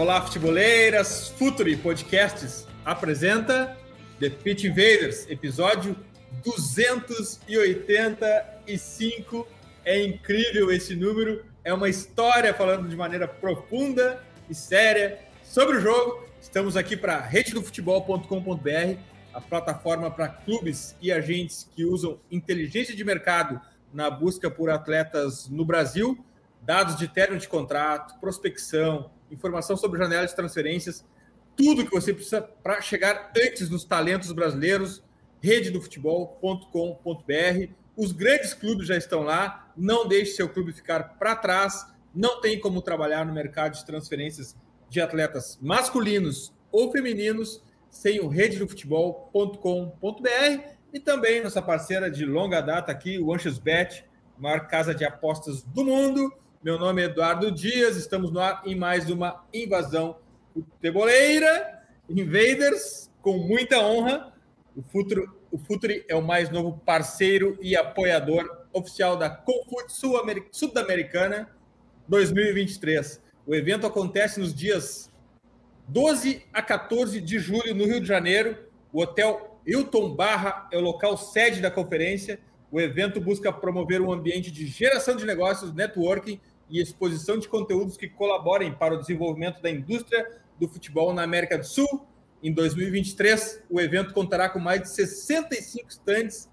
Olá, futeboleiras! Futuri Podcasts apresenta The Pitch Invaders, episódio 285. É incrível esse número, é uma história falando de maneira profunda e séria sobre o jogo. Estamos aqui para rededofutebol.com.br, a plataforma para clubes e agentes que usam inteligência de mercado na busca por atletas no Brasil dados de término de contrato, prospecção, informação sobre janela de transferências, tudo que você precisa para chegar antes nos talentos brasileiros, rededofutebol.com.br. Os grandes clubes já estão lá, não deixe seu clube ficar para trás, não tem como trabalhar no mercado de transferências de atletas masculinos ou femininos sem o rededofutebol.com.br e também nossa parceira de longa data aqui, o AnxosBet, maior casa de apostas do mundo. Meu nome é Eduardo Dias, estamos no ar em mais uma invasão futeboleira, Invaders, com muita honra. O Futuri, o Futuri é o mais novo parceiro e apoiador oficial da Confut Sul-Americana 2023. O evento acontece nos dias 12 a 14 de julho no Rio de Janeiro. O Hotel Hilton Barra é o local sede da conferência. O evento busca promover um ambiente de geração de negócios, networking e exposição de conteúdos que colaborem para o desenvolvimento da indústria do futebol na América do Sul. Em 2023, o evento contará com mais de 65 stands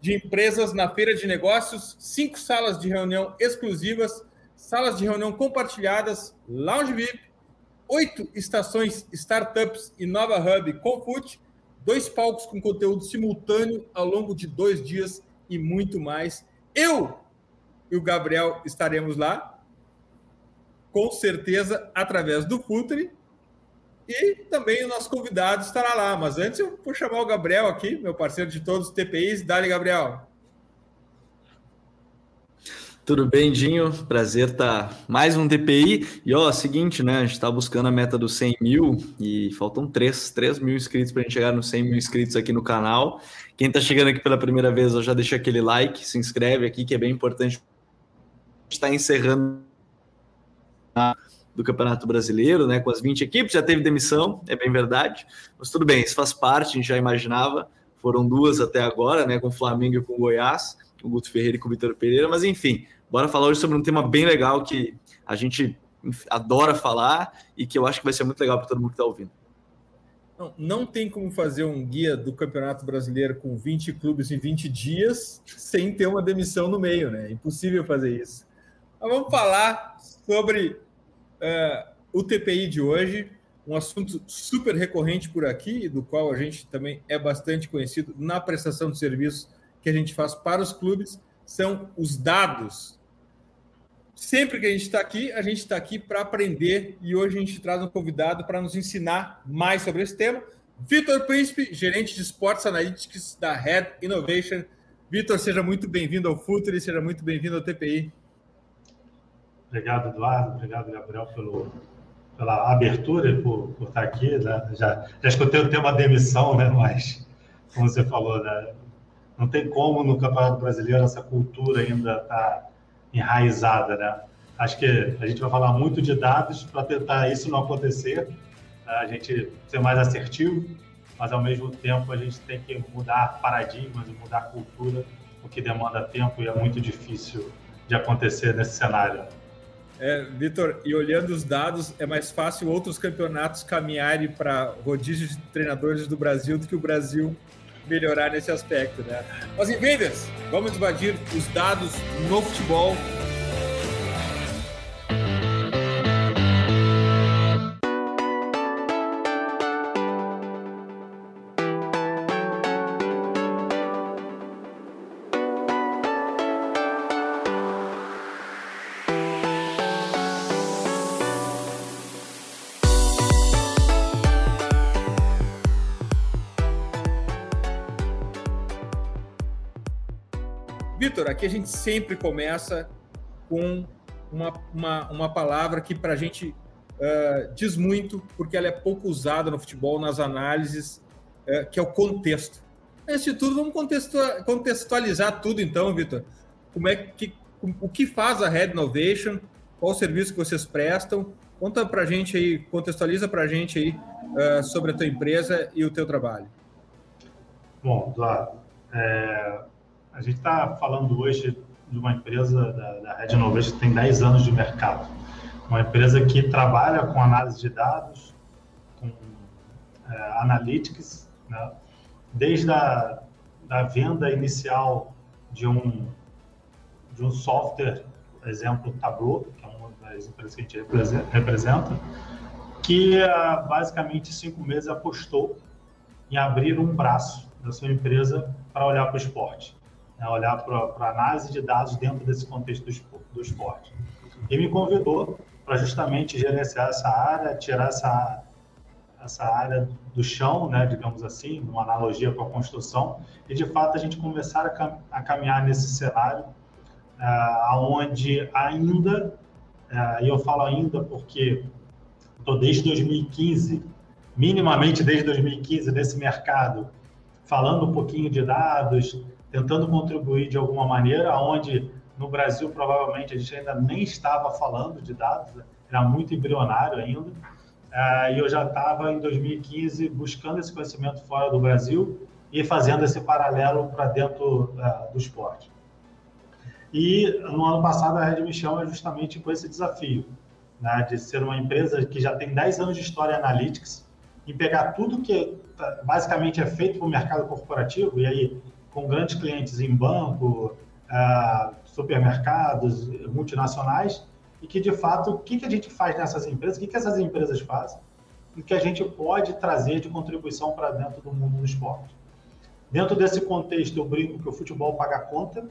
de empresas na feira de negócios, cinco salas de reunião exclusivas, salas de reunião compartilhadas, lounge VIP, oito estações startups e nova hub Confut, dois palcos com conteúdo simultâneo ao longo de dois dias e muito mais. Eu e o Gabriel estaremos lá com certeza através do Futre. E também o nosso convidado estará lá. Mas antes eu vou chamar o Gabriel aqui, meu parceiro de todos os TPIs. Dali, Gabriel. Tudo bem, Dinho? Prazer tá mais um TPI. E ó, seguinte, né? A gente está buscando a meta dos 100 mil e faltam 3, 3 mil inscritos para a gente chegar nos 100 mil inscritos aqui no canal. Quem está chegando aqui pela primeira vez, já deixa aquele like, se inscreve aqui, que é bem importante. A gente está encerrando do Campeonato Brasileiro, né? Com as 20 equipes, já teve demissão, é bem verdade. Mas tudo bem, isso faz parte, a gente já imaginava. Foram duas até agora, né? Com o Flamengo e com o Goiás, com o Guto Ferreira e com o Vitor Pereira. Mas enfim, bora falar hoje sobre um tema bem legal que a gente adora falar e que eu acho que vai ser muito legal para todo mundo que está ouvindo. Não, não tem como fazer um guia do Campeonato Brasileiro com 20 clubes em 20 dias sem ter uma demissão no meio, né? É impossível fazer isso. Mas vamos falar sobre é, o TPI de hoje, um assunto super recorrente por aqui, do qual a gente também é bastante conhecido na prestação de serviços que a gente faz para os clubes, são os dados. Sempre que a gente está aqui, a gente está aqui para aprender e hoje a gente traz um convidado para nos ensinar mais sobre esse tema. Vitor Príncipe, gerente de esportes analíticos da Head Innovation. Vitor, seja muito bem-vindo ao Futuri, seja muito bem-vindo ao TPI. Obrigado, Eduardo. Obrigado, Gabriel, pelo, pela abertura, por, por estar aqui. Né? Já, já escutei o tema demissão, né? mas, como você falou, né? não tem como no Campeonato Brasileiro essa cultura ainda tá enraizada. Né? Acho que a gente vai falar muito de dados para tentar isso não acontecer, né? a gente ser mais assertivo, mas ao mesmo tempo a gente tem que mudar paradigmas e mudar cultura, o que demanda tempo e é muito difícil de acontecer nesse cenário. É, Vitor, e olhando os dados, é mais fácil outros campeonatos caminharem para rodízio de treinadores do Brasil do que o Brasil melhorar nesse aspecto, né? Mas Invaders, vamos invadir os dados no futebol Vitor, aqui a gente sempre começa com uma, uma, uma palavra que para a gente uh, diz muito, porque ela é pouco usada no futebol, nas análises, uh, que é o contexto. Antes de tudo, vamos contextualizar tudo então, Vitor. Como é que o que faz a Red Innovation? Qual o serviço que vocês prestam? Conta para a gente aí, contextualiza para a gente aí uh, sobre a tua empresa e o teu trabalho. Bom, Eduardo, é, a gente está falando hoje de uma empresa da, da Red Innovation que tem 10 anos de mercado. Uma empresa que trabalha com análise de dados, com é, analytics, né? desde a da venda inicial de um, de um software, exemplo, Tableau, que é uma das empresas que a gente representa, que há basicamente cinco meses apostou em abrir um braço da sua empresa para olhar para o esporte né, olhar para a análise de dados dentro desse contexto do, do esporte. E me convidou para justamente gerenciar essa área, tirar essa, essa área do chão, né, digamos assim, uma analogia com a construção, e de fato a gente começar a, cam a caminhar nesse cenário, uh, onde ainda, uh, e eu falo ainda porque estou desde 2015, minimamente desde 2015, nesse mercado, falando um pouquinho de dados, tentando contribuir de alguma maneira, onde no Brasil provavelmente a gente ainda nem estava falando de dados, era muito embrionário ainda. Uh, e eu já estava em 2015 buscando esse conhecimento fora do Brasil e fazendo esse paralelo para dentro uh, do esporte. E no ano passado a Red me chama justamente com esse desafio, né, de ser uma empresa que já tem 10 anos de história analytics e pegar tudo que basicamente é feito para o mercado corporativo, e aí com grandes clientes em banco, uh, supermercados, multinacionais, e que, de fato, o que, que a gente faz nessas empresas, o que, que essas empresas fazem, e que a gente pode trazer de contribuição para dentro do mundo do esporte. Dentro desse contexto, eu brinco que o futebol paga a conta,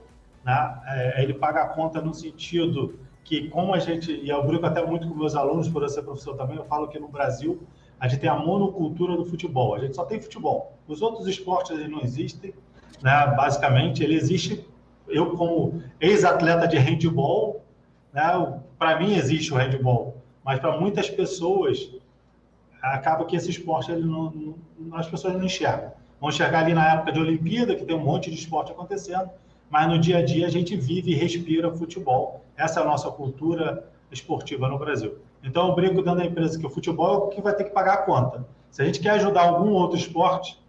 né? É, ele paga a conta no sentido que, como a gente, e eu brinco até muito com meus alunos, por eu ser professor também, eu falo que no Brasil a gente tem a monocultura do futebol, a gente só tem futebol. Os outros esportes não existem, né? Basicamente, ele existe. Eu, como ex-atleta de handball, né? para mim existe o handball, mas para muitas pessoas acaba que esse esporte ele não, não, as pessoas não enxergam. Vão enxergar ali na época de Olimpíada, que tem um monte de esporte acontecendo, mas no dia a dia a gente vive e respira futebol. Essa é a nossa cultura esportiva no Brasil. Então eu brinco dentro da empresa que o futebol é o que vai ter que pagar a conta. Se a gente quer ajudar algum outro esporte,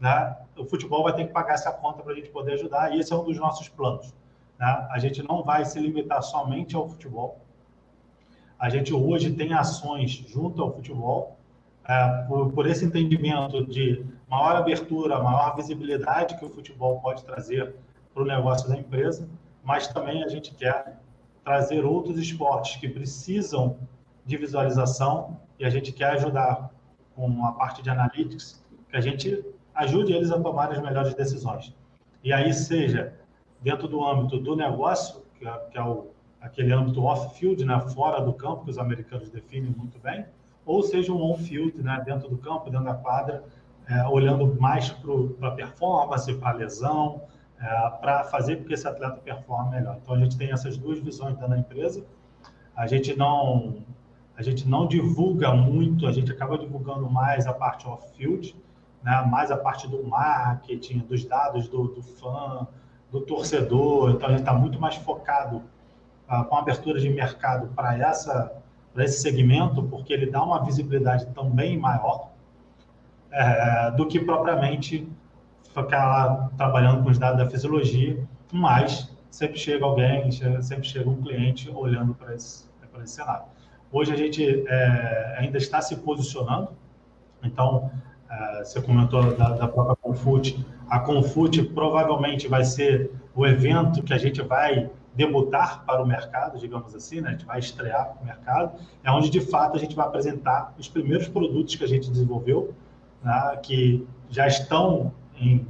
né, o futebol vai ter que pagar essa conta para a gente poder ajudar, e esse é um dos nossos planos. Né? A gente não vai se limitar somente ao futebol. A gente hoje tem ações junto ao futebol, é, por, por, esse entendimento de maior abertura, maior visibilidade que o futebol pode trazer para o negócio da empresa, mas também a gente quer trazer outros esportes que precisam de visualização e a gente quer ajudar com a parte de analytics, que a gente ajude eles a tomar as melhores decisões. E aí, seja dentro do âmbito do negócio, que é, que é o, aquele âmbito off-field, né, fora do campo, que os americanos definem muito bem, ou seja um on-field, né, dentro do campo, dentro da quadra, é, olhando mais para a performance, para a lesão, é, para fazer com que esse atleta performe melhor. Então, a gente tem essas duas visões dentro da empresa. A gente não a gente não divulga muito, a gente acaba divulgando mais a parte off-field, né? mais a parte do marketing, dos dados do, do fã, do torcedor. Então, a gente está muito mais focado uh, com a abertura de mercado para essa para esse segmento, porque ele dá uma visibilidade também maior é, do que propriamente ficar lá trabalhando com os dados da fisiologia, mas sempre chega alguém, sempre chega um cliente olhando para esse, para esse cenário. Hoje a gente é, ainda está se posicionando, então Uh, você comentou da, da, própria Confute. A Confute provavelmente vai ser o evento que a gente vai debutar para o mercado, digamos assim, né? a gente vai estrear para o mercado, é onde de fato a gente vai apresentar os primeiros produtos que a gente desenvolveu, né? que já estão em,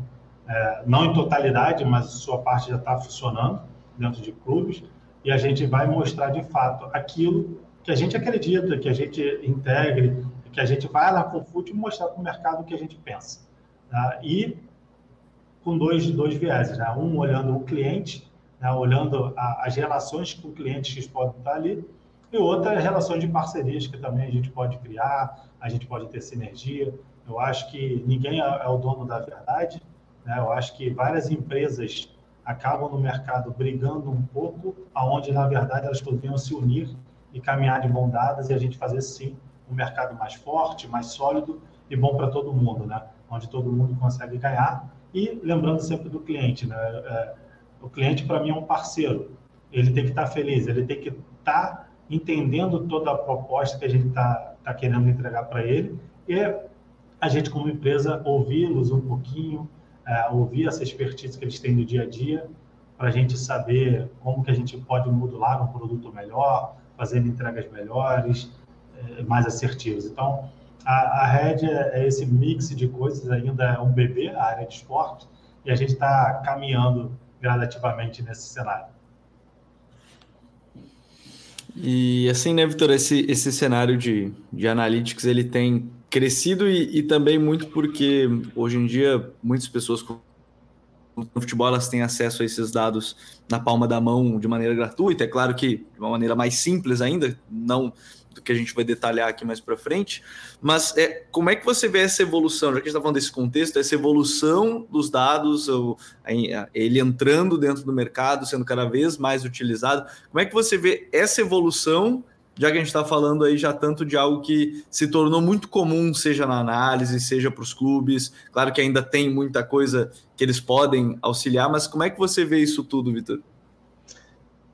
é, não em totalidade, mas sua parte já está funcionando dentro de clubes, e a gente vai mostrar de fato aquilo que a gente acredita, que a gente integre, que a gente com o FUT e mostrar para o mercado o que a gente pensa. Tá? E com dois, dois vieses, né? Um olhando o cliente, né? olhando a, as relações com clientes que podem estar ali, e outra relações de parcerias que também a gente pode criar, a gente pode ter sinergia. Eu acho que ninguém é, é o dono da verdade, né? Eu acho que várias empresas acabam no mercado brigando um pouco, aonde na verdade elas poderiam se unir e caminhar de mão dadas e a gente fazer sim um mercado mais forte, mais sólido e bom para todo mundo, né? Onde todo mundo consegue ganhar e lembrando sempre do cliente, né? É, o cliente para mim é um parceiro. Ele tem que estar tá feliz, ele tem que estar tá entendendo toda a proposta que a gente está tá querendo entregar para ele e a gente como empresa ouvi-los um pouquinho, é, ouvir essa expertise que eles têm no dia a dia, para a gente saber como que a gente pode modular um produto melhor, fazendo entregas melhores, é, mais assertivas. Então, a, a Red é, é esse mix de coisas, ainda é um bebê, a área de esporte, e a gente está caminhando gradativamente nesse cenário. E assim, né, Vitor, esse, esse cenário de, de analytics, ele tem crescido e, e, também muito porque hoje em dia muitas pessoas no futebol elas têm acesso a esses dados na palma da mão de maneira gratuita. É claro que de uma maneira mais simples ainda, não do que a gente vai detalhar aqui mais para frente. Mas é, como é que você vê essa evolução? Já que a gente está falando desse contexto, essa evolução dos dados, ele entrando dentro do mercado, sendo cada vez mais utilizado. Como é que você vê essa evolução? Já que a gente está falando aí já tanto de algo que se tornou muito comum, seja na análise, seja para os clubes. Claro que ainda tem muita coisa que eles podem auxiliar, mas como é que você vê isso tudo, Vitor?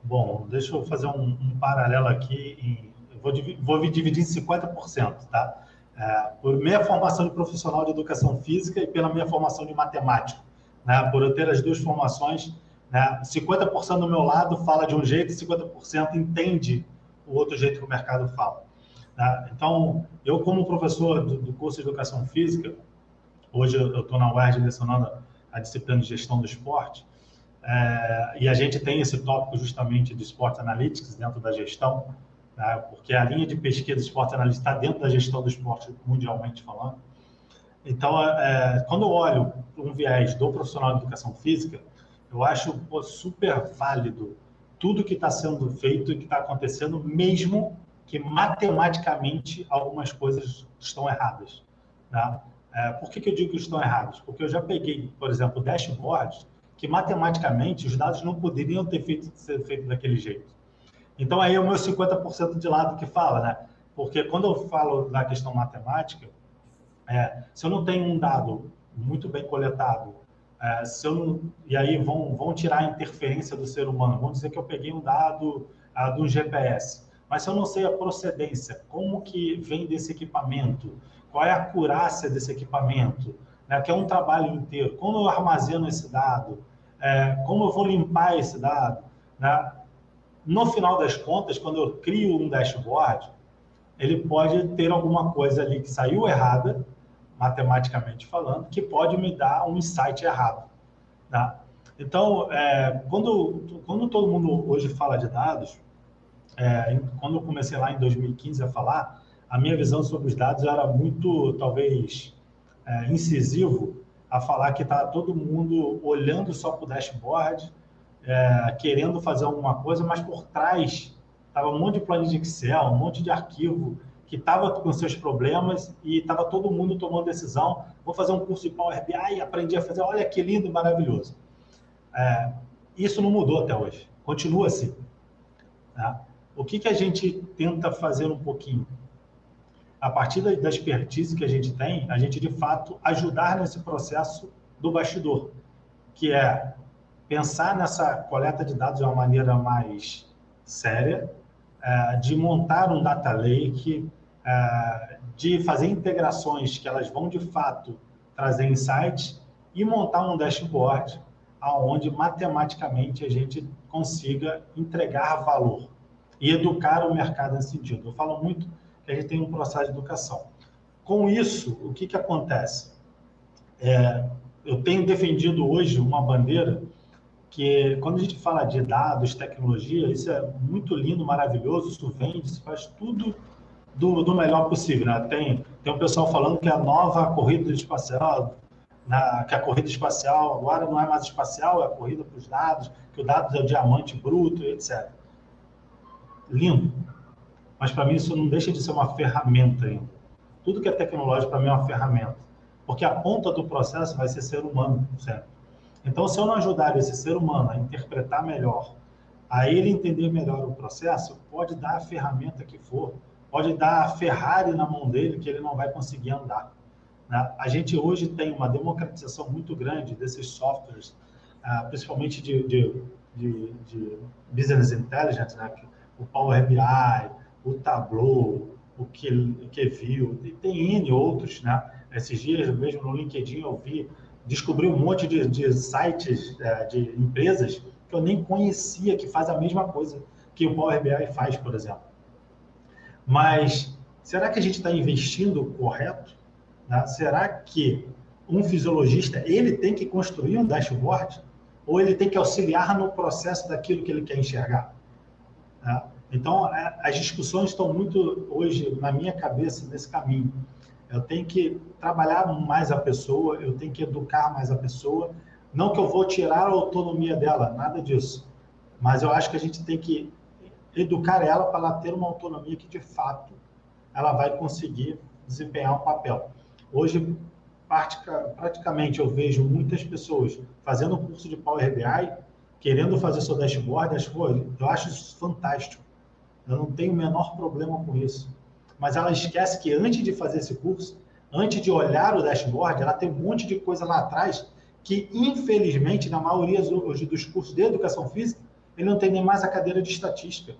Bom, deixa eu fazer um, um paralelo aqui. Vou, vou dividir em 50%, tá? É, por minha formação de profissional de educação física e pela minha formação de matemático. Né? Por eu ter as duas formações, né? 50% do meu lado fala de um jeito e 50% entende o outro jeito que o mercado fala. Tá? Então, eu como professor do, do, curso de Educação Física, hoje eu estou na UERJ lecionando a disciplina de Gestão do Esporte, é, e a gente tem esse tópico justamente de Sport Analytics dentro da gestão, né? porque a linha de pesquisa de Sport Analytics está dentro da gestão do esporte mundialmente falando. Então, é, quando eu olho um viés do profissional de educação física, eu acho pô, super válido tudo que está sendo feito e que está acontecendo, mesmo que matematicamente algumas coisas estão erradas. Tá? É, por que, que eu digo que estão erradas? Porque eu já peguei, por exemplo, dashboards que matematicamente os dados não poderiam ter feito, ser feito daquele jeito. Então aí é o meu 50% de lado que fala, né? Porque quando eu falo da questão matemática, é, se eu não tenho um dado muito bem coletado, é, se eu e aí vão, vão tirar a interferência do ser humano. Vão dizer que eu peguei um dado ah, do GPS. Mas se eu não sei a procedência, como que vem desse equipamento, qual é a acurácia desse equipamento, né, que é um trabalho inteiro, como eu armazeno esse dado, é, como eu vou limpar esse dado. Né? No final das contas, quando eu crio um dashboard, ele pode ter alguma coisa ali que saiu errada, matematicamente falando, que pode me dar um insight errado. Tá? Então, é, quando, quando todo mundo hoje fala de dados, é, quando eu comecei lá em 2015 a falar, a minha visão sobre os dados era muito, talvez, é, incisivo a falar que está todo mundo olhando só para o dashboard, é, querendo fazer alguma coisa, mas por trás estava um monte de planilha de Excel, um monte de arquivo que estava com seus problemas e estava todo mundo tomando decisão. Vou fazer um curso de Power BI e aprendi a fazer. Olha que lindo, maravilhoso. É, isso não mudou até hoje. Continua assim. Tá? O que, que a gente tenta fazer um pouquinho? A partir da, da expertise que a gente tem, a gente de fato ajudar nesse processo do bastidor, que é pensar nessa coleta de dados de uma maneira mais séria, é, de montar um data lake, de fazer integrações que elas vão de fato trazer insights e montar um dashboard aonde matematicamente a gente consiga entregar valor e educar o mercado nesse sentido. Eu falo muito que a gente tem um processo de educação. Com isso, o que, que acontece? É, eu tenho defendido hoje uma bandeira que, quando a gente fala de dados, tecnologia, isso é muito lindo, maravilhoso, isso vende, isso faz tudo do, do melhor possível. Né? Tem, tem um pessoal falando que a nova corrida espacial na, que a corrida espacial agora não é mais espacial, é a corrida para os dados, que o dado é o diamante bruto, etc. Lindo. Mas para mim isso não deixa de ser uma ferramenta ainda. Tudo que é tecnológico para mim é uma ferramenta. Porque a ponta do processo vai ser ser humano, certo? Então, se eu não ajudar esse ser humano a interpretar melhor, a ele entender melhor o processo, pode dar a ferramenta que for, pode dar a Ferrari na mão dele que ele não vai conseguir andar. Né? A gente hoje tem uma democratização muito grande desses softwares, ah, principalmente de, de, de, de business intelligence, né? o Power BI, o Tableau, o QView, e tem N outros, né? Esses dias mesmo no LinkedIn eu vi, descobri um monte de, de sites é, de empresas que eu nem conhecia que faz a mesma coisa que o Power BI faz, por exemplo. Mas será que a gente está investindo correto? Né? Será que um fisiologista ele tem que construir um dashboard ou ele tem que auxiliar no processo daquilo que ele quer enxergar? Né? Então, é, as discussões estão muito hoje na minha cabeça nesse caminho. Eu tenho que trabalhar mais a pessoa, eu tenho que educar mais a pessoa. Não que eu vou tirar a autonomia dela, nada disso. Mas eu acho que a gente tem que educar ela para ela ter uma autonomia que, de fato, ela vai conseguir desempenhar um papel. Hoje, praticamente, eu vejo muitas pessoas fazendo curso de Power BI, querendo fazer seu dashboard, eu acho isso fantástico. Eu não tenho o menor problema com isso. Mas ela esquece que antes de fazer esse curso, antes de olhar o dashboard, ela tem um monte de coisa lá atrás que, infelizmente, na maioria dos cursos de educação física, ele não tem nem mais a cadeira de estatística.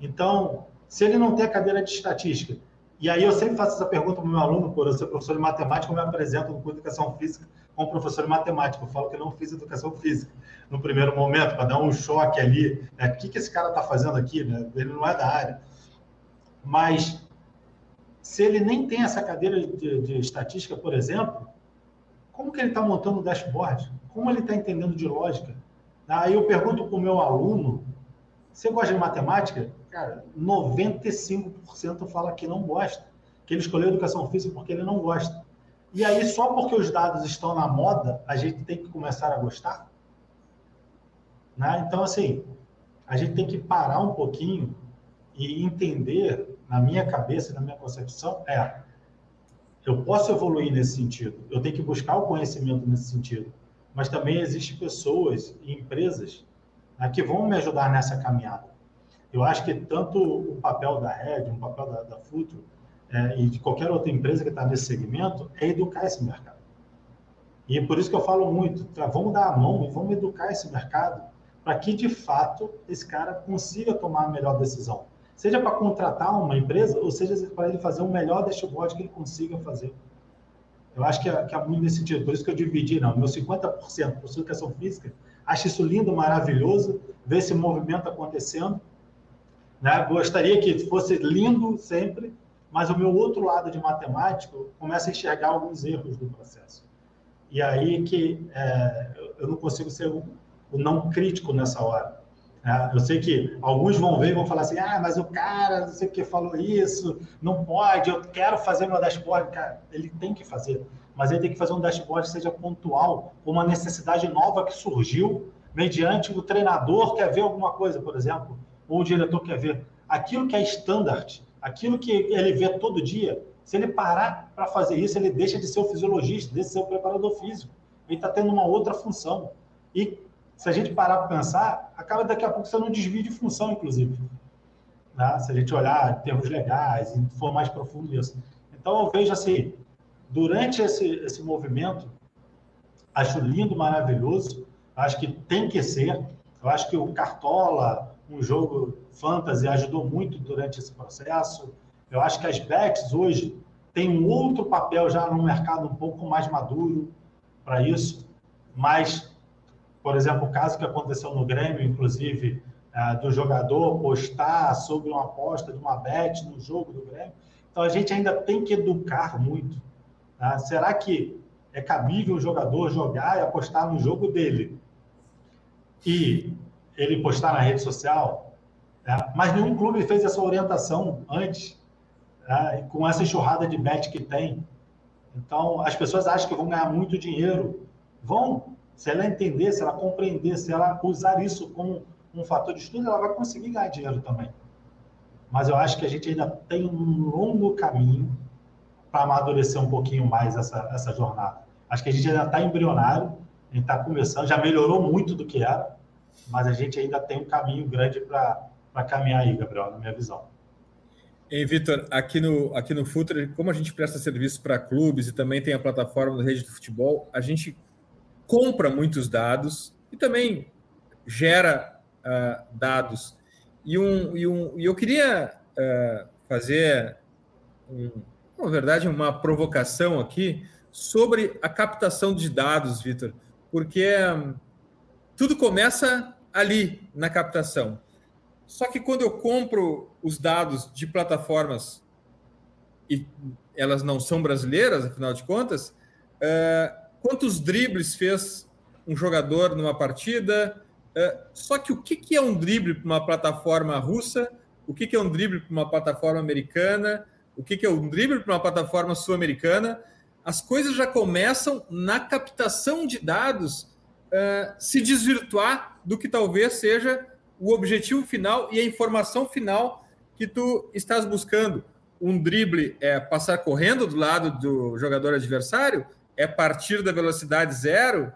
Então, se ele não tem a cadeira de estatística, e aí eu sempre faço essa pergunta para o meu aluno, por eu ser professor de matemática, eu me apresento no curso de educação física como professor de matemática. Eu falo que não fiz educação física no primeiro momento, para dar um choque ali. Né? O que, que esse cara está fazendo aqui? Né? Ele não é da área. Mas, se ele nem tem essa cadeira de, de estatística, por exemplo, como que ele está montando o dashboard? Como ele está entendendo de lógica? Aí eu pergunto para o meu aluno, você gosta de matemática? Cara, 95% fala que não gosta, que ele escolheu educação física porque ele não gosta. E aí, só porque os dados estão na moda, a gente tem que começar a gostar? Né? Então, assim, a gente tem que parar um pouquinho e entender, na minha cabeça, na minha concepção, é eu posso evoluir nesse sentido, eu tenho que buscar o conhecimento nesse sentido, mas também existem pessoas e empresas né, que vão me ajudar nessa caminhada. Eu acho que tanto o papel da Red, o papel da, da Futuro, é, e de qualquer outra empresa que está nesse segmento é educar esse mercado. E por isso que eu falo muito, tá, vamos dar a mão e vamos educar esse mercado para que, de fato, esse cara consiga tomar a melhor decisão. Seja para contratar uma empresa, ou seja para ele fazer o melhor dashboard que ele consiga fazer. Eu acho que é, que é muito nesse sentido. Por isso que eu dividi, não, meu 50% por educação física, acho isso lindo, maravilhoso, ver esse movimento acontecendo. Né? Gostaria que fosse lindo sempre, mas o meu outro lado de matemático começa a enxergar alguns erros do processo. E aí que é, eu não consigo ser o, o não crítico nessa hora. É, eu sei que alguns vão ver e vão falar assim, ah, mas o cara, não sei o que, falou isso, não pode, eu quero fazer meu dashboard. Cara, ele tem que fazer, mas ele tem que fazer um dashboard seja pontual, uma necessidade nova que surgiu, mediante o treinador quer ver alguma coisa, por exemplo, ou o diretor quer ver. Aquilo que é standard, Aquilo que ele vê todo dia, se ele parar para fazer isso, ele deixa de ser o fisiologista, deixa de ser o preparador físico. Ele está tendo uma outra função. E se a gente parar para pensar, acaba daqui a pouco sendo um desvio de função, inclusive. Né? Se a gente olhar em termos legais e for mais profundo nisso. Então, eu vejo assim, durante esse, esse movimento, acho lindo, maravilhoso, acho que tem que ser. Eu acho que o Cartola, um jogo fantasy ajudou muito durante esse processo. Eu acho que as bets hoje têm um outro papel já no mercado um pouco mais maduro para isso. Mas, por exemplo, o caso que aconteceu no Grêmio, inclusive, é, do jogador postar sobre uma aposta de uma bet no jogo do Grêmio. Então, a gente ainda tem que educar muito. Tá? Será que é cabível o jogador jogar e apostar no jogo dele? E ele postar na rede social, né? mas nenhum clube fez essa orientação antes, né? com essa enxurrada de bet que tem. Então, as pessoas acham que vão ganhar muito dinheiro. Vão. Se ela entender, se ela compreender, se ela usar isso como um fator de estudo, ela vai conseguir ganhar dinheiro também. Mas eu acho que a gente ainda tem um longo caminho para amadurecer um pouquinho mais essa, essa jornada. Acho que a gente ainda está embrionário, a gente está começando, já melhorou muito do que era, mas a gente ainda tem um caminho grande para caminhar aí, Gabriel, na minha visão. E Vitor, aqui no, aqui no Futre, como a gente presta serviço para clubes e também tem a plataforma da rede de futebol, a gente compra muitos dados e também gera uh, dados. E, um, e, um, e eu queria uh, fazer, um, na verdade, uma provocação aqui sobre a captação de dados, Vitor, porque um, tudo começa ali na captação. Só que quando eu compro os dados de plataformas e elas não são brasileiras, afinal de contas, uh, quantos dribles fez um jogador numa partida? Uh, só que o que, é um drible para uma plataforma russa? O que, é um drible para uma plataforma americana? O que, é um drible para uma plataforma sul-americana? As coisas já começam na captação de dados uh, se desvirtuar do que talvez seja o objetivo final e a informação final que tu estás buscando. Um drible é passar correndo do lado do jogador adversário, é partir da velocidade zero.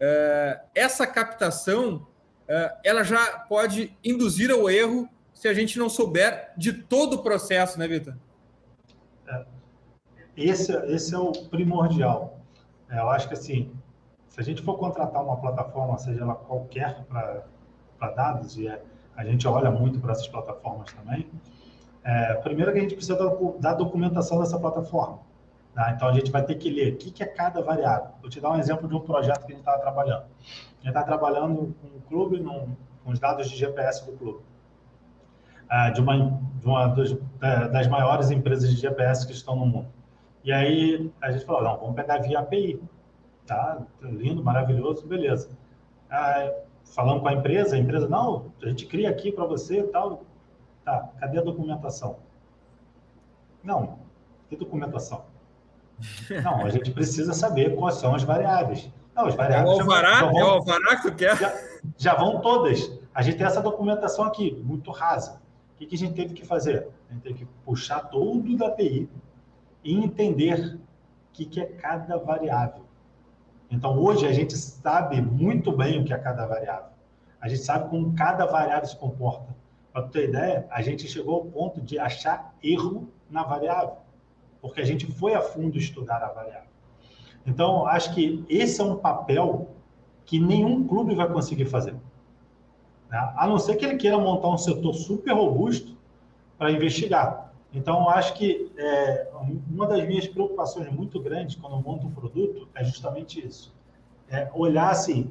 É, essa captação é, ela já pode induzir ao erro se a gente não souber de todo o processo, né, Vitor? É, esse, esse é o primordial. É, eu acho que assim, se a gente for contratar uma plataforma, seja ela qualquer para para dados, e é, a gente olha muito para essas plataformas também. É, primeiro que a gente precisa da, da documentação dessa plataforma. Tá? Então, a gente vai ter que ler o que, é cada variável. Vou te dar um exemplo de um projeto que a gente estava trabalhando. A gente está trabalhando com um clube, num, com os dados de GPS do clube. É, de uma, de uma dos, das maiores empresas de GPS que estão no mundo. E aí, a gente falou, não, vamos pegar via API. Tá? Lindo, maravilhoso, beleza. Ah, falando com a empresa, a empresa, não, a gente cria aqui para você e tal. Tá, cadê a documentação? Não, que documentação? Não, a gente precisa saber quais são as variáveis. Não, as variáveis. É o alvará, já, vão, é o alvará que tu quer? Já, já, vão todas. A gente tem essa documentação aqui, muito rasa. O que, que a gente teve que fazer? A gente teve que puxar todo da API e entender o que, que é cada variável. Então, hoje, a gente sabe muito bem o que é cada variável. A gente sabe como cada variável se comporta. Para ter ideia, a gente chegou ao ponto de achar erro na variável, porque a gente foi a fundo estudar a variável. Então, acho que esse é um papel que nenhum clube vai conseguir fazer. Né? A não ser que ele queira montar um setor super robusto para investigar. Então, acho que é, uma das minhas preocupações muito grandes quando eu monto um produto é justamente isso. É olhar assim,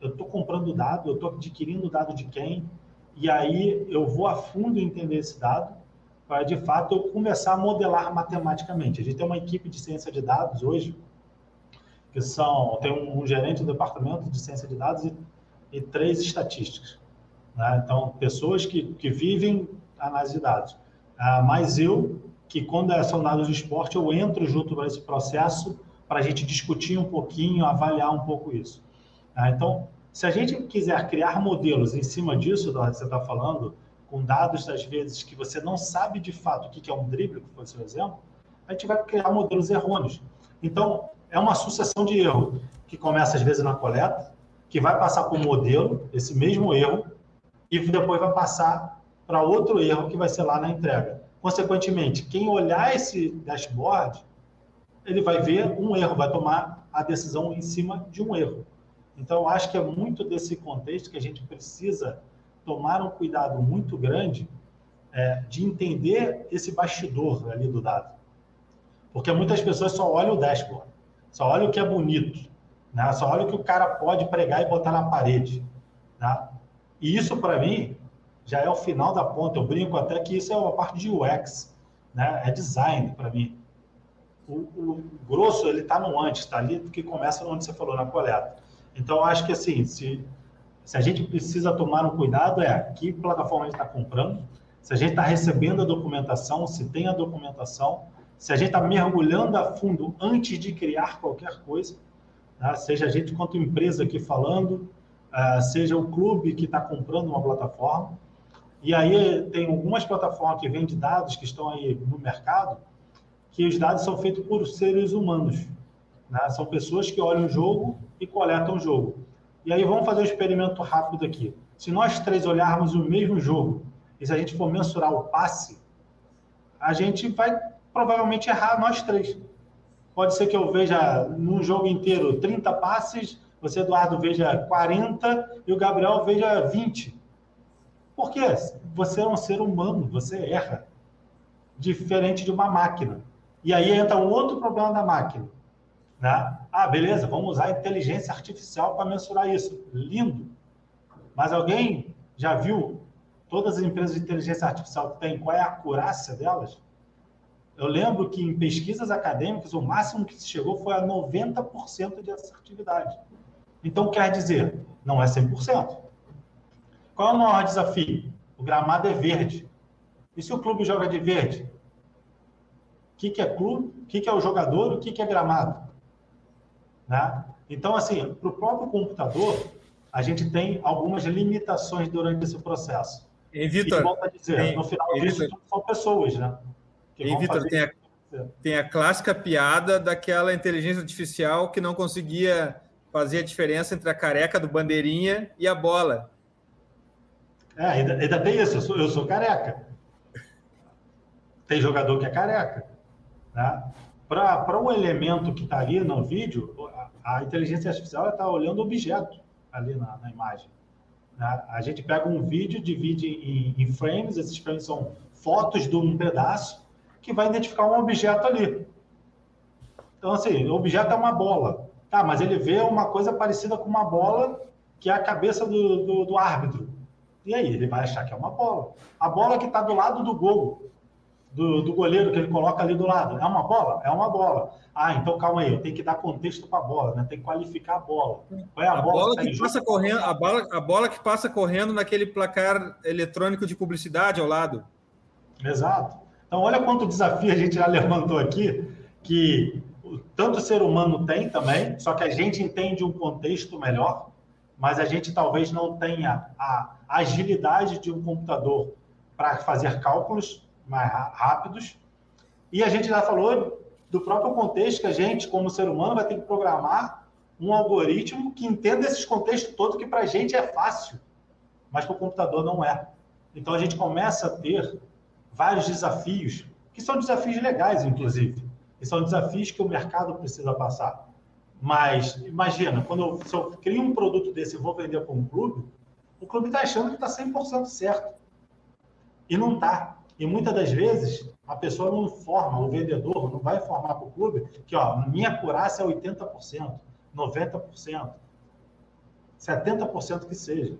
eu estou comprando dado, eu estou adquirindo dado de quem, e aí eu vou a fundo entender esse dado para, de fato, eu começar a modelar matematicamente. A gente tem uma equipe de ciência de dados hoje, que são, tem um, um gerente do departamento de ciência de dados e, e três estatísticas. Né? Então, pessoas que, que vivem análise de dados. Ah, mas eu, que quando é são dados de esporte, eu entro junto para esse processo para a gente discutir um pouquinho, avaliar um pouco isso. Ah, então, se a gente quiser criar modelos em cima disso, que você está falando, com dados das vezes que você não sabe de fato o que é um drible, que foi o seu exemplo, a gente vai criar modelos errôneos. Então, é uma sucessão de erro que começa às vezes na coleta, que vai passar para o modelo, esse mesmo erro, e depois vai passar para outro erro que vai ser lá na entrega. Consequentemente, quem olhar esse dashboard, ele vai ver um erro, vai tomar a decisão em cima de um erro. Então, acho que é muito desse contexto que a gente precisa tomar um cuidado muito grande é, de entender esse bastidor ali do dado. Porque muitas pessoas só olham o dashboard, só olham o que é bonito, né? só olham o que o cara pode pregar e botar na parede. Tá? E isso, para mim, já é o final da ponta. Eu brinco até que isso é uma parte de UX, né? É design para mim. O, o, grosso ele está no antes, está ali que começa onde você falou na coleta. Então acho que assim, se, se a gente precisa tomar um cuidado é que plataforma a gente está comprando, se a gente está recebendo a documentação, se tem a documentação se a gente está mergulhando a fundo antes de criar qualquer coisa, tá? seja a gente quanto empresa aqui falando, uh, seja o clube que está comprando uma plataforma. E aí tem algumas plataformas que vendem dados que estão aí no mercado, que os dados são feitos por seres humanos. Né? São pessoas que olham o jogo e coletam o jogo. E aí vamos fazer um experimento rápido aqui. Se nós três olharmos o mesmo jogo e se a gente for mensurar o passe, a gente vai provavelmente errar nós três. Pode ser que eu veja num jogo inteiro 30 passes, você, Eduardo, veja 40 e o Gabriel veja 20. Por quê? Você é um ser humano, você erra. Diferente de uma máquina. E aí entra um outro problema da máquina. Né? Ah, beleza, vamos usar inteligência artificial para mensurar isso. Lindo. Mas alguém já viu todas as empresas de inteligência artificial que tem, qual é a acurácia delas? Eu lembro que em pesquisas acadêmicas, o máximo que se chegou foi a 90% de assertividade. Então, quer dizer, não é 100%. Qual é o maior desafio? O gramado é verde. E se o clube joga de verde? O que, que é clube? O que, que é o jogador? O que, que é gramado? Né? Então, assim, para o próprio computador, a gente tem algumas limitações durante esse processo. E, Vitor, dizer, no final disso, são pessoas, né? E, Vitor, tem a, tem a clássica piada daquela inteligência artificial que não conseguia fazer a diferença entre a careca do bandeirinha e a bola. É, ainda, ainda tem isso, eu sou, eu sou careca. Tem jogador que é careca. Né? Para um elemento que está ali no vídeo, a, a inteligência artificial está olhando o objeto ali na, na imagem. Né? A gente pega um vídeo, divide em, em frames, esses frames são fotos de um pedaço, que vai identificar um objeto ali. Então, assim, o objeto é uma bola. Tá, mas ele vê uma coisa parecida com uma bola que é a cabeça do, do, do árbitro. E aí, ele vai achar que é uma bola. A bola que está do lado do gol, do, do, goleiro que ele coloca ali do lado, é uma bola? É uma bola. Ah, então calma aí, eu tenho que dar contexto para a bola, né? Tem que qualificar a bola. Qual é a, a bola, bola que, que passa correndo, a bola, a bola que passa correndo naquele placar eletrônico de publicidade ao lado. Exato. Então, olha quanto desafio a gente já levantou aqui, que tanto o ser humano tem também, só que a gente entende um contexto melhor, mas a gente talvez não tenha a agilidade de um computador para fazer cálculos mais rápidos. E a gente já falou do próprio contexto que a gente, como ser humano, vai ter que programar um algoritmo que entenda esses contextos todos, que para a gente é fácil, mas para o computador não é. Então a gente começa a ter vários desafios, que são desafios legais, inclusive, e são desafios que o mercado precisa passar. Mas imagina, quando eu, se eu crio um produto desse e vou vender para um clube, o clube está achando que está 100% certo. E não está. E muitas das vezes a pessoa não informa, o vendedor não vai informar para o clube que ó, minha acurácia é 80%, 90%, 70% que seja.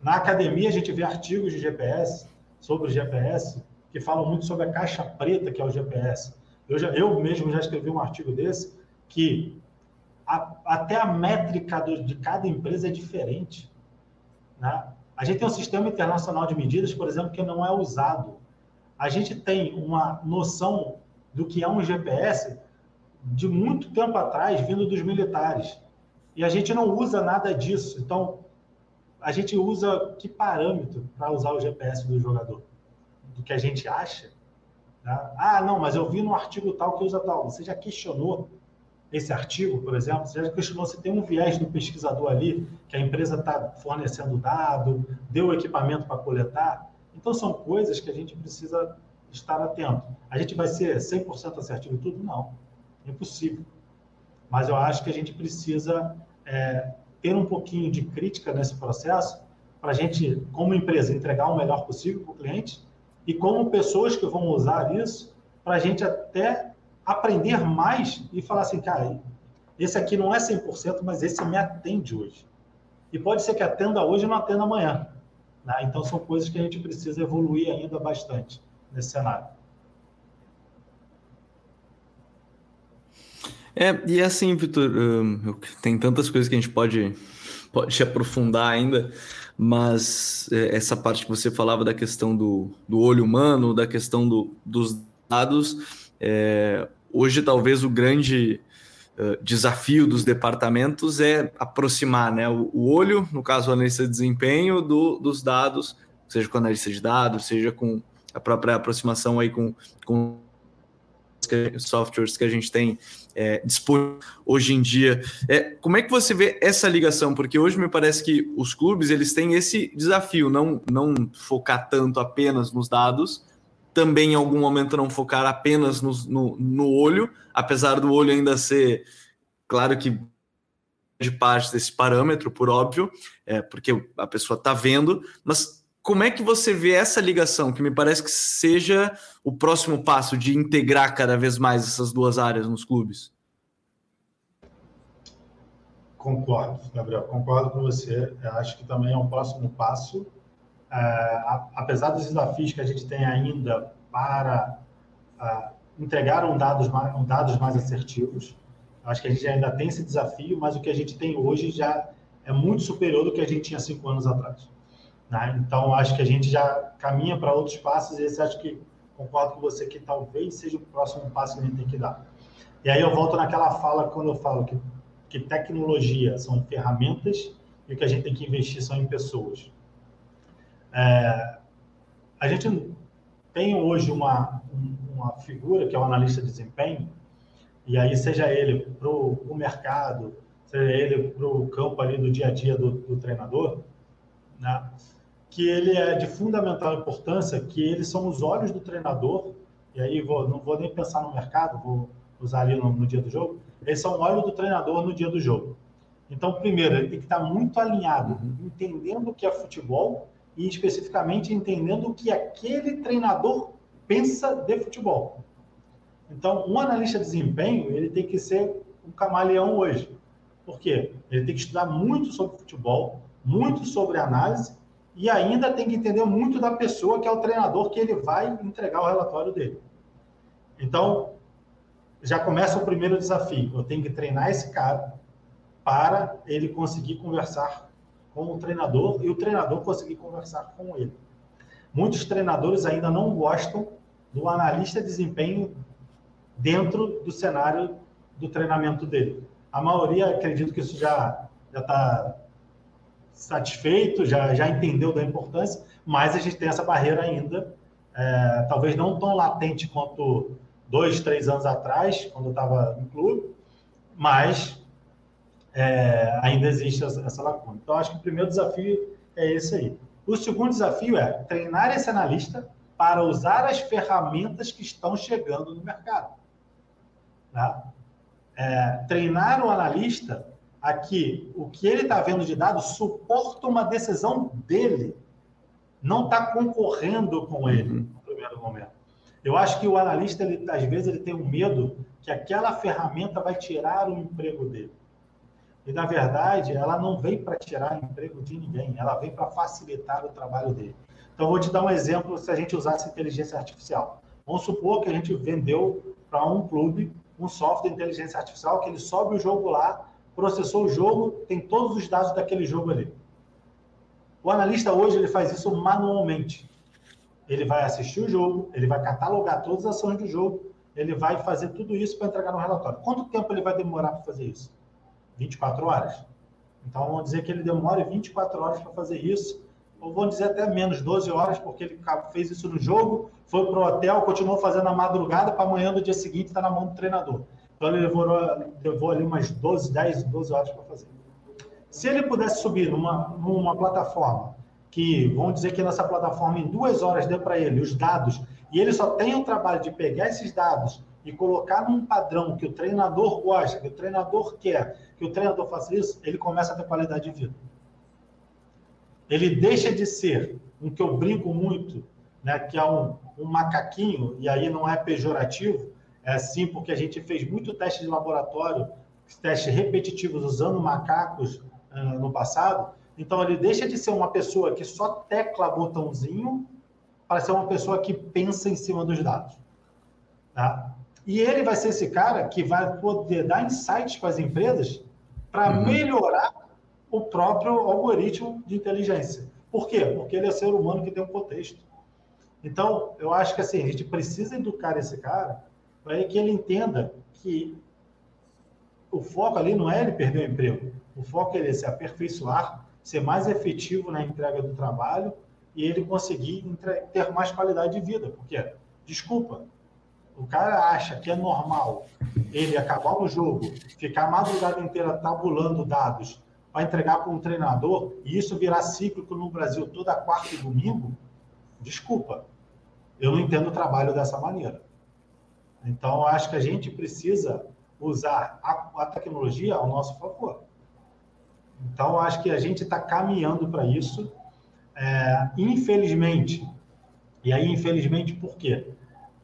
Na academia a gente vê artigos de GPS sobre o GPS que falam muito sobre a caixa preta que é o GPS. Eu, já, eu mesmo já escrevi um artigo desse que a, até a métrica do, de cada empresa é diferente. Né? A gente tem um sistema internacional de medidas, por exemplo, que não é usado. A gente tem uma noção do que é um GPS de muito tempo atrás, vindo dos militares. E a gente não usa nada disso. Então, a gente usa que parâmetro para usar o GPS do jogador? Do que a gente acha? Tá? Ah, não, mas eu vi no artigo tal que usa tal. Você já questionou esse artigo, por exemplo? Você já questionou se tem um viés do pesquisador ali, que a empresa está fornecendo dado, deu equipamento para coletar? Então, são coisas que a gente precisa estar atento. A gente vai ser 100% assertivo em tudo? Não. É impossível. Mas eu acho que a gente precisa é, ter um pouquinho de crítica nesse processo para a gente, como empresa, entregar o melhor possível para o cliente e como pessoas que vão usar isso para a gente até aprender mais e falar assim, cara, esse aqui não é 100%, mas esse me atende hoje. E pode ser que atenda hoje e não atenda amanhã. Né? Então, são coisas que a gente precisa evoluir ainda bastante nesse cenário. É, e assim, Vitor, tem tantas coisas que a gente pode, pode aprofundar ainda, mas é, essa parte que você falava da questão do, do olho humano, da questão do, dos dados. É, hoje, talvez o grande uh, desafio dos departamentos é aproximar né, o, o, olho, no caso, o analista de desempenho, do, dos dados, seja com analista de dados, seja com a própria aproximação aí com, com softwares que a gente tem é, disponível hoje em dia. É, como é que você vê essa ligação? Porque hoje me parece que os clubes eles têm esse desafio, não, não focar tanto apenas nos dados, também em algum momento não focar apenas no, no, no olho, apesar do olho ainda ser, claro que de parte desse parâmetro, por óbvio, é, porque a pessoa está vendo, mas como é que você vê essa ligação, que me parece que seja o próximo passo de integrar cada vez mais essas duas áreas nos clubes? Concordo, Gabriel, concordo com você. Eu acho que também é um próximo passo. É, apesar dos desafios que a gente tem ainda para uh, entregar um dados, mais, um dados mais assertivos, acho que a gente ainda tem esse desafio, mas o que a gente tem hoje já é muito superior do que a gente tinha cinco anos atrás. Né? Então, acho que a gente já caminha para outros passos e esse acho que concordo com você que talvez seja o próximo passo que a gente tem que dar. E aí eu volto naquela fala quando eu falo que, que tecnologia são ferramentas e o que a gente tem que investir são em pessoas. É, a gente tem hoje uma, uma figura que é o analista de desempenho, e aí seja ele para o mercado, seja ele para o campo ali do dia a dia do, do treinador, né? que ele é de fundamental importância, que eles são os olhos do treinador, e aí vou, não vou nem pensar no mercado, vou usar ali no, no dia do jogo, eles são olhos do treinador no dia do jogo. Então, primeiro, ele tem que estar muito alinhado, uhum. entendendo o que é futebol e especificamente entendendo o que aquele treinador pensa de futebol. Então, um analista de desempenho, ele tem que ser um camaleão hoje. Por quê? Ele tem que estudar muito sobre futebol, muito sobre análise e ainda tem que entender muito da pessoa que é o treinador que ele vai entregar o relatório dele. Então, já começa o primeiro desafio. Eu tenho que treinar esse cara para ele conseguir conversar com o treinador e o treinador conseguir conversar com ele. Muitos treinadores ainda não gostam do analista de desempenho dentro do cenário do treinamento dele. A maioria acredito que isso já está satisfeito, já, já entendeu da importância, mas a gente tem essa barreira ainda, é, talvez não tão latente quanto dois, três anos atrás, quando eu estava no clube, mas é, ainda existe essa, lacuna. Então, acho que o primeiro desafio é esse aí. O segundo desafio é treinar esse analista para usar as ferramentas que estão chegando no mercado. Tá? É, treinar o analista aqui, o que ele está vendo de dados suporta uma decisão dele, não está concorrendo com ele uhum. no primeiro momento. Eu acho que o analista, ele, às vezes, ele tem um medo que aquela ferramenta vai tirar o emprego dele. E, na verdade, ela não vem para tirar emprego de ninguém, ela vem para facilitar o trabalho dele. Então, vou te dar um exemplo se a gente usasse inteligência artificial. Vamos supor que a gente vendeu para um clube um software de inteligência artificial que ele sobe o jogo lá processou o jogo, tem todos os dados daquele jogo ali. O analista hoje ele faz isso manualmente. Ele vai assistir o jogo, ele vai catalogar todas as ações do jogo, ele vai fazer tudo isso para entregar no relatório. Quanto tempo ele vai demorar para fazer isso? 24 horas. Então vamos dizer que ele demore 24 horas para fazer isso, ou vamos dizer até menos, 12 horas, porque ele fez isso no jogo, foi para o hotel, continuou fazendo a madrugada para amanhã do dia seguinte estar tá na mão do treinador. Então ele levou, levou ali umas 12, 10, 12 horas para fazer. Se ele pudesse subir numa, numa plataforma que, vamos dizer que nessa plataforma em duas horas dê para ele os dados, e ele só tem o trabalho de pegar esses dados e colocar num padrão que o treinador gosta, que o treinador quer, que o treinador faça isso, ele começa a ter qualidade de vida. Ele deixa de ser um que eu brinco muito, né, que é um, um macaquinho, e aí não é pejorativo, é sim porque a gente fez muito teste de laboratório, testes repetitivos usando macacos uh, no passado. Então ele deixa de ser uma pessoa que só tecla botãozinho para ser uma pessoa que pensa em cima dos dados. Tá? E ele vai ser esse cara que vai poder dar insights para as empresas para uhum. melhorar o próprio algoritmo de inteligência. Por quê? Porque ele é ser humano que tem um contexto. Então, eu acho que assim, a gente precisa educar esse cara para que ele entenda que o foco ali não é ele perder o emprego. O foco é ele se aperfeiçoar, ser mais efetivo na entrega do trabalho e ele conseguir ter mais qualidade de vida. Porque, desculpa, o cara acha que é normal ele acabar o jogo, ficar a madrugada inteira tabulando dados para entregar para um treinador e isso virar cíclico no Brasil toda quarta e domingo, desculpa, eu não entendo o trabalho dessa maneira. Então, acho que a gente precisa usar a, a tecnologia ao nosso favor. Então, acho que a gente está caminhando para isso. É, infelizmente, e aí, infelizmente, por quê?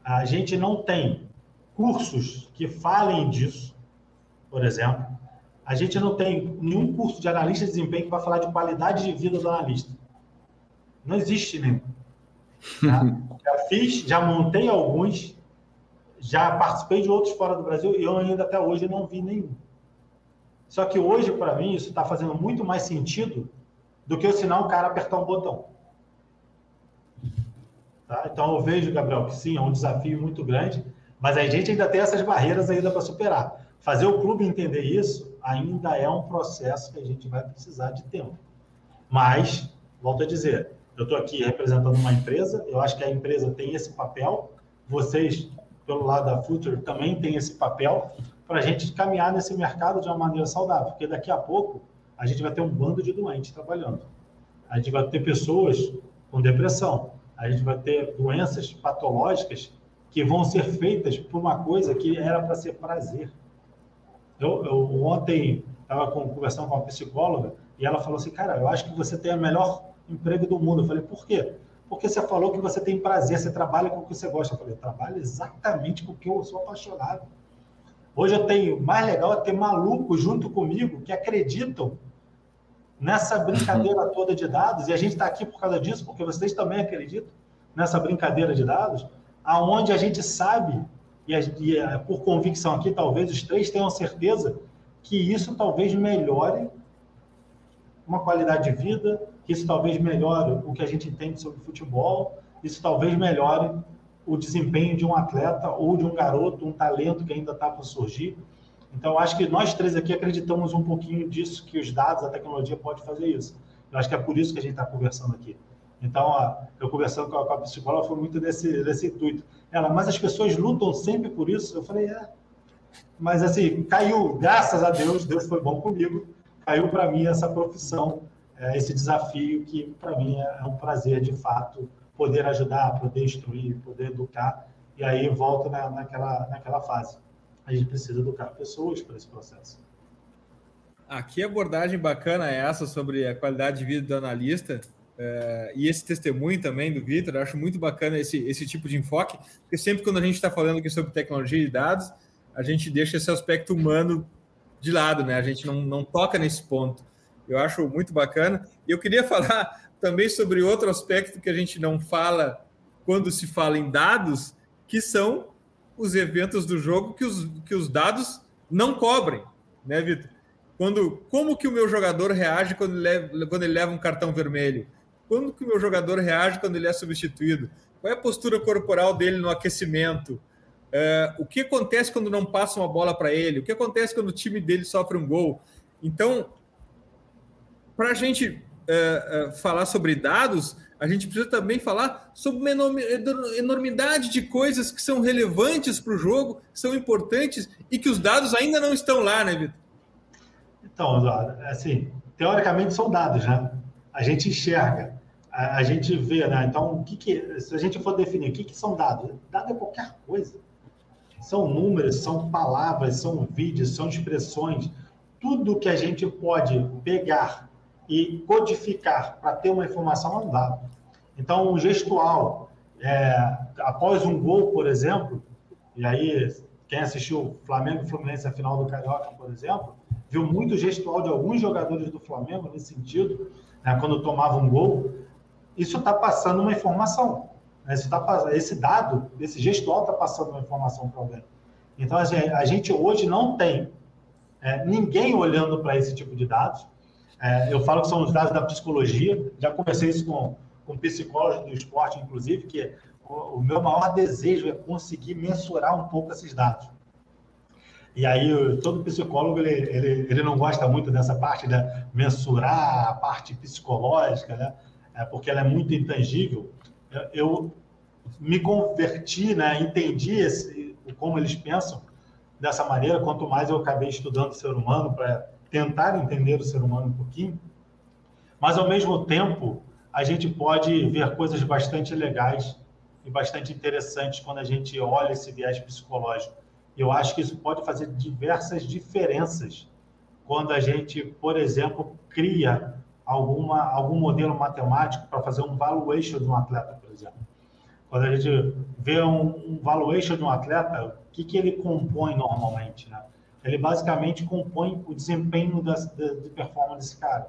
A gente não tem cursos que falem disso, por exemplo. A gente não tem nenhum curso de analista de desempenho que vai falar de qualidade de vida do analista. Não existe nenhum. Tá? Já fiz, já montei alguns, já participei de outros fora do Brasil e eu ainda até hoje não vi nenhum. Só que hoje, para mim, isso está fazendo muito mais sentido do que ensinar o cara a apertar um botão. Tá? Então eu vejo, Gabriel, que sim, é um desafio muito grande, mas a gente ainda tem essas barreiras ainda para superar. Fazer o clube entender isso ainda é um processo que a gente vai precisar de tempo. Mas, volto a dizer, eu estou aqui representando uma empresa, eu acho que a empresa tem esse papel, vocês, pelo lado da Future, também têm esse papel, para a gente caminhar nesse mercado de uma maneira saudável, porque daqui a pouco a gente vai ter um bando de doentes trabalhando. A gente vai ter pessoas com depressão, a gente vai ter doenças patológicas que vão ser feitas por uma coisa que era para ser prazer. Eu, eu ontem estava conversando com uma psicóloga e ela falou assim, cara, eu acho que você tem o melhor emprego do mundo. Eu falei, por quê? Porque você falou que você tem prazer, você trabalha com o que você gosta. Eu falei, trabalho exatamente com o que eu sou apaixonado. Hoje eu tenho, mais legal é ter malucos junto comigo que acreditam nessa brincadeira toda de dados, e a gente está aqui por causa disso, porque vocês também acreditam nessa brincadeira de dados, aonde a gente sabe, e, a, e a, por convicção aqui, talvez os três tenham certeza que isso talvez melhore uma qualidade de vida, que isso talvez melhore o que a gente entende sobre futebol, isso talvez melhore o desempenho de um atleta ou de um garoto, um talento que ainda está por surgir. Então, acho que nós três aqui acreditamos um pouquinho disso, que os dados, a tecnologia pode fazer isso. Eu acho que é por isso que a gente está conversando aqui. Então, eu conversando com a, psicóloga, foi muito desse, desse intuito. Ela, mas as pessoas lutam sempre por isso? Eu falei, é. Mas, assim, caiu, graças a Deus, Deus foi bom comigo, caiu para mim essa profissão, é, esse desafio que, para mim, é, é um prazer, de fato, poder ajudar, poder instruir, poder educar, e aí volta na, naquela, naquela fase. A gente precisa educar pessoas para esse processo. Aqui a abordagem bacana é essa sobre a qualidade de vida do analista é, e esse testemunho também do Vitor. Acho muito bacana esse, esse tipo de enfoque, porque sempre quando a gente está falando aqui sobre tecnologia e dados, a gente deixa esse aspecto humano de lado, né? A gente não, não toca nesse ponto. Eu acho muito bacana. E eu queria falar também sobre outro aspecto que a gente não fala quando se fala em dados, que são os eventos do jogo que os, que os dados não cobrem, né, Vitor? Quando, como que o meu jogador reage quando ele, leva, quando ele leva um cartão vermelho? Quando que o meu jogador reage quando ele é substituído? Qual é a postura corporal dele no aquecimento? É, o que acontece quando não passa uma bola para ele? O que acontece quando o time dele sofre um gol? Então, para a gente uh, uh, falar sobre dados, a gente precisa também falar sobre uma enormidade de coisas que são relevantes para o jogo, que são importantes e que os dados ainda não estão lá, né, Vitor? Então, Eduardo, assim, teoricamente são dados, né? A gente enxerga, a, a gente vê, né? Então, o que, que se a gente for definir o que, que são dados? Dado é qualquer coisa. São números, são palavras, são vídeos, são expressões, tudo que a gente pode pegar e codificar para ter uma informação um dado. Então, o gestual, é, após um gol, por exemplo, e aí quem assistiu Flamengo e Fluminense a final do Carioca, por exemplo, viu muito gestual de alguns jogadores do Flamengo nesse sentido, né, quando tomava um gol. Isso está passando uma informação. Né, tá, esse dado, esse gestual está passando uma informação para alguém. Então, a gente hoje não tem é, ninguém olhando para esse tipo de dados. É, eu falo que são os dados da psicologia, já conversei isso com, com psicólogos do esporte, inclusive, que o, o meu maior desejo é conseguir mensurar um pouco esses dados. E aí, todo psicólogo, ele, ele, ele não gosta muito dessa parte de mensurar a parte psicológica, né? É porque ela é muito intangível. Eu me converti, né? entendi esse, como eles pensam dessa maneira. Quanto mais eu acabei estudando o ser humano para tentar entender o ser humano um pouquinho, mas ao mesmo tempo a gente pode ver coisas bastante legais e bastante interessantes quando a gente olha esse viés psicológico. Eu acho que isso pode fazer diversas diferenças quando a gente, por exemplo, cria alguma, algum modelo matemático para fazer um valuation de um atleta, por exemplo. Quando a gente vê um, um valuation de um atleta, o que, que ele compõe normalmente? Né? Ele basicamente compõe o desempenho da, de performance desse cara.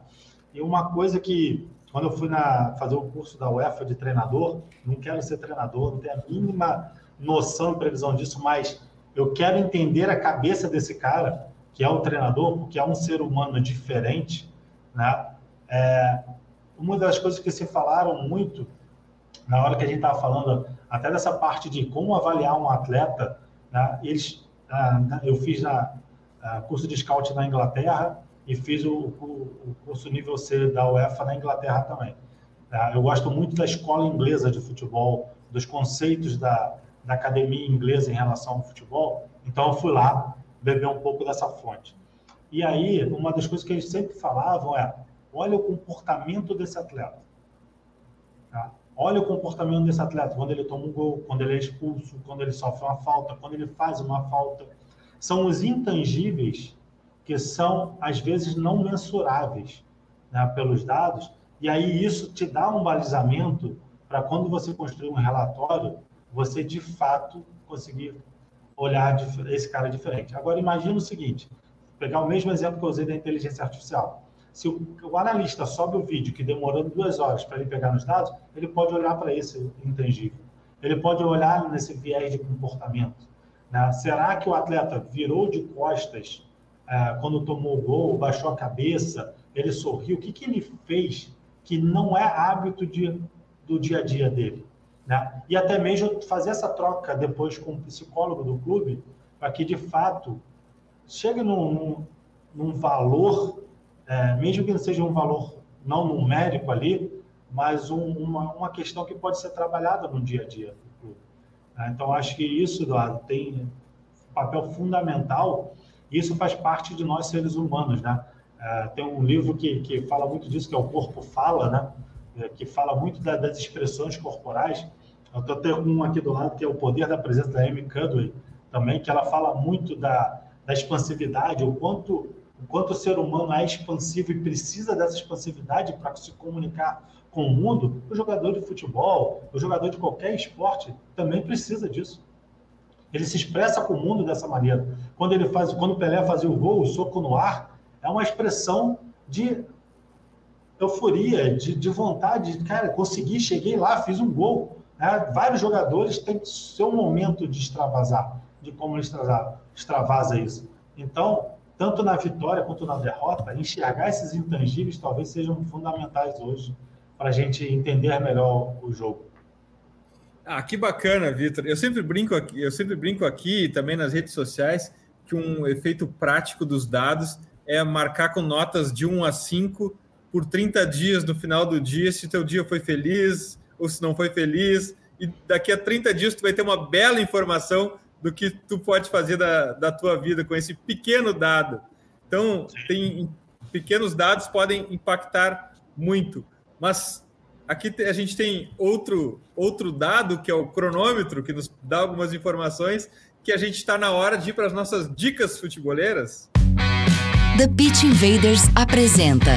E uma coisa que, quando eu fui na, fazer o curso da UEFA de treinador, não quero ser treinador, não tenho a mínima noção e previsão disso, mas eu quero entender a cabeça desse cara, que é o treinador, porque é um ser humano diferente, né? É, uma das coisas que se falaram muito na hora que a gente estava falando até dessa parte de como avaliar um atleta, né? eles, ah, eu fiz na curso de scout na Inglaterra e fiz o, o, curso nível C da UEFA na Inglaterra também. Ah, eu gosto muito da escola inglesa de futebol, dos conceitos da, da academia inglesa em relação ao futebol, então eu fui lá beber um pouco dessa fonte. E aí, uma das coisas que eles sempre falavam é: olha o comportamento desse atleta. Tá? Olha o comportamento desse atleta quando ele toma um gol, quando ele é expulso, quando ele sofre uma falta, quando ele faz uma falta. São os intangíveis que são, às vezes, não mensuráveis né, pelos dados, e aí isso te dá um balizamento para quando você construir um relatório, você de fato conseguir olhar esse cara diferente. Agora, imagine o seguinte: pegar o mesmo exemplo que eu usei da inteligência artificial. Se o, o analista sobe o vídeo que demorou duas horas para ele pegar nos dados, ele pode olhar para esse intangível. Ele pode olhar nesse viés de comportamento. Né? Será que o atleta virou de costas é, quando tomou o gol, baixou a cabeça, ele sorriu? O que, que ele fez que não é hábito de, do dia a dia dele? Né? E até mesmo fazer essa troca depois com o psicólogo do clube, para que de fato chegue num, num, num valor, é, mesmo que não seja um valor não numérico ali, mas um, uma, uma questão que pode ser trabalhada no dia a dia? Então, acho que isso, Eduardo, tem um papel fundamental. Isso faz parte de nós seres humanos, né? É, tem um livro que, que fala muito disso, que é o Corpo Fala, né? É, que fala muito da, das expressões corporais. Eu estou tendo um aqui do lado que é o Poder da Presença da Amy Cudley, também, que ela fala muito da, da expansividade, o quanto, o quanto o ser humano é expansivo e precisa dessa expansividade para se comunicar com o mundo. O jogador de futebol, o jogador de qualquer esporte também precisa disso. Ele se expressa com o mundo dessa maneira. Quando ele faz, quando o Pelé fazia o gol, o soco no ar, é uma expressão de euforia, de, de vontade, de, cara, consegui, cheguei lá, fiz um gol. Né? Vários jogadores têm seu momento de extravasar, de como ele extravasa, extravasa isso. Então, tanto na vitória quanto na derrota, enxergar esses intangíveis talvez sejam fundamentais hoje para a gente entender melhor o jogo. Ah, que bacana, Vitor. Eu sempre brinco aqui, eu sempre brinco aqui também nas redes sociais que um efeito prático dos dados é marcar com notas de 1 a 5 por 30 dias no final do dia, se teu dia foi feliz ou se não foi feliz. E daqui a 30 dias tu vai ter uma bela informação do que tu pode fazer da, da tua vida com esse pequeno dado. Então, tem pequenos dados podem impactar muito. Mas aqui a gente tem outro, outro dado, que é o cronômetro, que nos dá algumas informações, que a gente está na hora de ir para as nossas dicas futeboleiras. The Pitch Invaders apresenta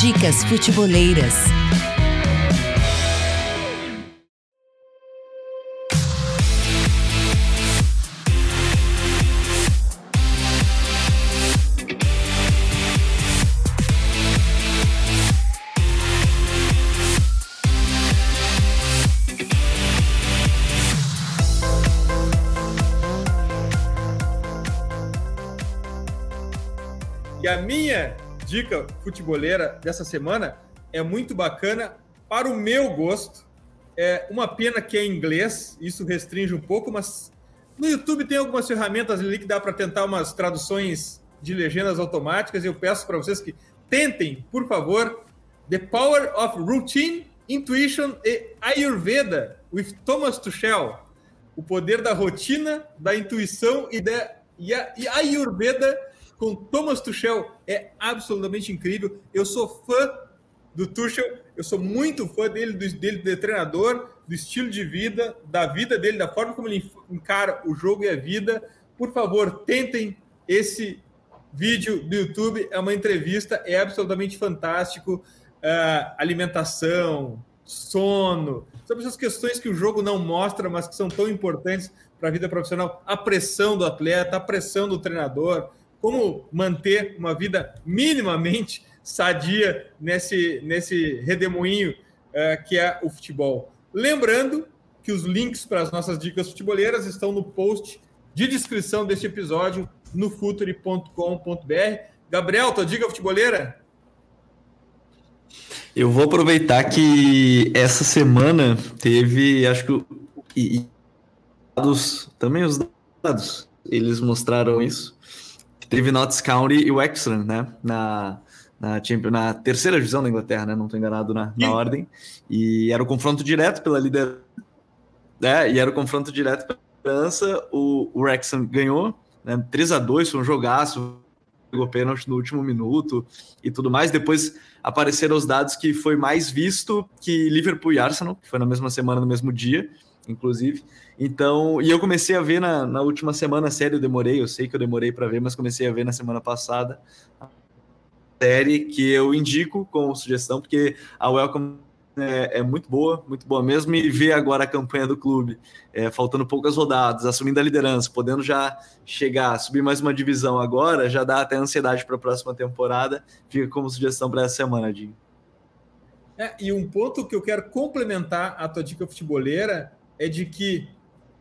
Dicas Futeboleiras. Dica futeboleira dessa semana é muito bacana para o meu gosto. É uma pena que é inglês, isso restringe um pouco, mas no YouTube tem algumas ferramentas ali que dá para tentar umas traduções de legendas automáticas. Eu peço para vocês que tentem, por favor, The Power of Routine, Intuition e Ayurveda with Thomas Tuchel. O poder da rotina, da intuição e da e a, e Ayurveda com Thomas Tuchel é absolutamente incrível. Eu sou fã do Tuchel, eu sou muito fã dele, do, dele de treinador, do estilo de vida, da vida dele, da forma como ele encara o jogo e a vida. Por favor, tentem esse vídeo do YouTube, é uma entrevista, é absolutamente fantástico. Uh, alimentação, sono, sobre essas questões que o jogo não mostra, mas que são tão importantes para a vida profissional. A pressão do atleta, a pressão do treinador, como manter uma vida minimamente sadia nesse, nesse redemoinho uh, que é o futebol. Lembrando que os links para as nossas dicas futeboleiras estão no post de descrição deste episódio no futuri.com.br. Gabriel, tua dica futeboleira? Eu vou aproveitar que essa semana teve, acho que e, dados, também os dados, eles mostraram isso. Teve Notts County e Exeter, né, na, na, na terceira divisão da Inglaterra, né, não estou enganado na, na ordem, e era o confronto direto pela liderança, é, e era o confronto direto pela liderança, o, o Wrexham ganhou, né, 3 a 2 foi um jogaço, pegou pênalti no último minuto e tudo mais. Depois apareceram os dados que foi mais visto que Liverpool e Arsenal, que foi na mesma semana, no mesmo dia, inclusive. Então, e eu comecei a ver na, na última semana, sério, eu demorei, eu sei que eu demorei para ver, mas comecei a ver na semana passada a série que eu indico como sugestão, porque a Welcome é, é, muito boa, muito boa mesmo, e ver agora a campanha do clube, é, faltando poucas rodadas, assumindo a liderança, podendo já chegar, subir mais uma divisão agora, já dá até ansiedade para a próxima temporada, fica como sugestão para essa semana, Dinho. É, e um ponto que eu quero complementar a tua dica futeboleira é de que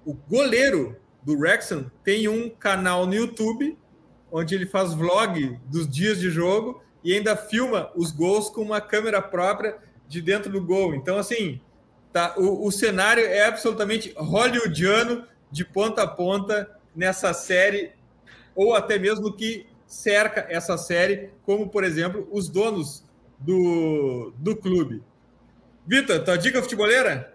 o goleiro do Wrexham tem um canal no YouTube onde ele faz vlog dos dias de jogo e ainda filma os gols com uma câmera própria de dentro do gol. Então, assim, tá, o, o cenário é absolutamente hollywoodiano de ponta a ponta nessa série, ou até mesmo que cerca essa série, como, por exemplo, os donos do, do clube. Vitor, tua dica futeboleira?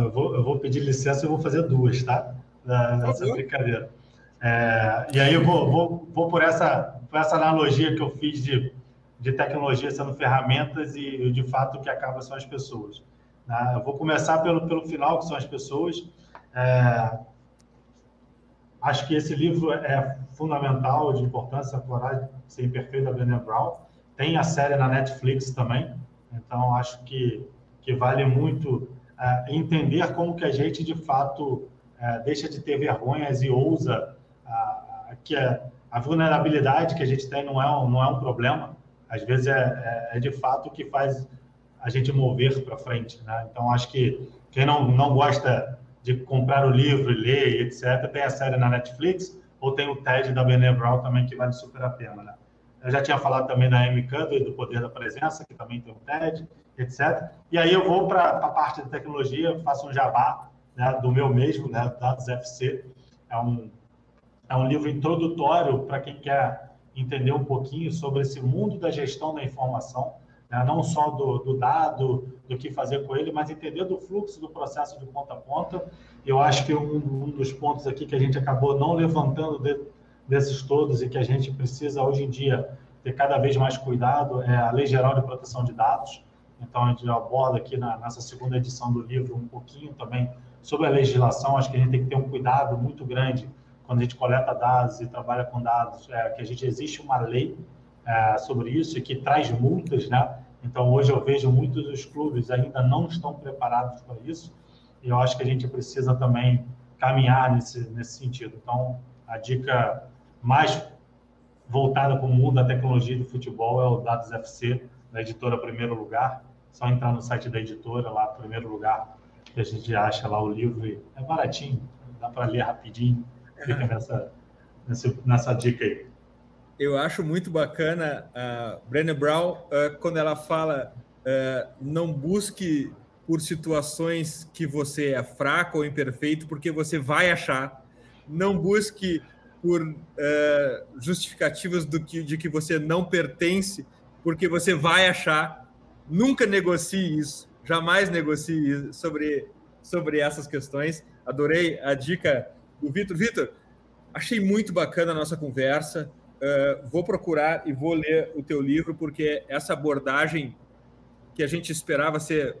Eu vou, eu vou pedir licença e vou fazer duas, tá? Nessa brincadeira. É, e aí eu vou, vou, vou por, essa, por essa analogia que eu fiz de de tecnologia sendo ferramentas e, de fato, o que acaba são as pessoas. Né? Eu vou começar pelo, pelo final, que são as pessoas. É, acho que esse livro é fundamental, de importância, Coragem Ser Imperfeita, Brené Brown. Tem a série na Netflix também, então acho que, que vale muito entender como que a gente, de fato, é, deixa de ter vergonhas e ousa que a, a vulnerabilidade que a gente tem não é um, não é um problema, às vezes é, é, é de fato o que faz a gente mover para frente. Né? Então, acho que quem não, não gosta de comprar o livro e ler, etc., tem a série na Netflix, ou tem o TED da Brené Brown também, que vale super a pena. Né? Eu já tinha falado também da Amy Cudley, do Poder da Presença, que também tem o TED, etc. E aí eu vou para a parte de tecnologia, faço um jabá né, do meu mesmo, né, Dados FC. É um, é um livro introdutório para quem quer entender um pouquinho sobre esse mundo da gestão da informação, né? não só do, do, dado, do que fazer com ele, mas entender do fluxo do processo de ponta a ponta. Eu acho que um, um dos pontos aqui que a gente acabou não levantando de, desses todos e que a gente precisa hoje em dia ter cada vez mais cuidado é a Lei Geral de Proteção de Dados. Então, a gente aborda aqui na, nessa segunda edição do livro um pouquinho também sobre a legislação. Acho que a gente tem que ter um cuidado muito grande quando a gente coleta dados e trabalha com dados, é, que a gente existe uma lei é, sobre isso e que traz multas, né? Então hoje eu vejo muitos dos clubes ainda não estão preparados para isso e eu acho que a gente precisa também caminhar nesse nesse sentido. Então a dica mais voltada para o mundo da tecnologia do futebol é o Dados FC da editora Primeiro Lugar. Só entrar no site da editora lá, Primeiro Lugar, que a gente acha lá o livro. É baratinho, dá para ler rapidinho fica nessa, nessa, nessa dica aí. Eu acho muito bacana a Brené Brown uh, quando ela fala Uh, não busque por situações que você é fraco ou imperfeito, porque você vai achar. Não busque por uh, justificativas do que, de que você não pertence, porque você vai achar. Nunca negocie isso, jamais negocie sobre, sobre essas questões. Adorei a dica do Vitor. Vitor, achei muito bacana a nossa conversa. Uh, vou procurar e vou ler o teu livro, porque essa abordagem que a gente esperava ser